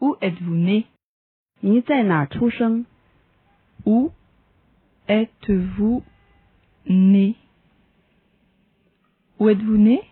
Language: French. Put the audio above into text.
Où êtes-vous né? Où êtes-vous né? Où êtes-vous né?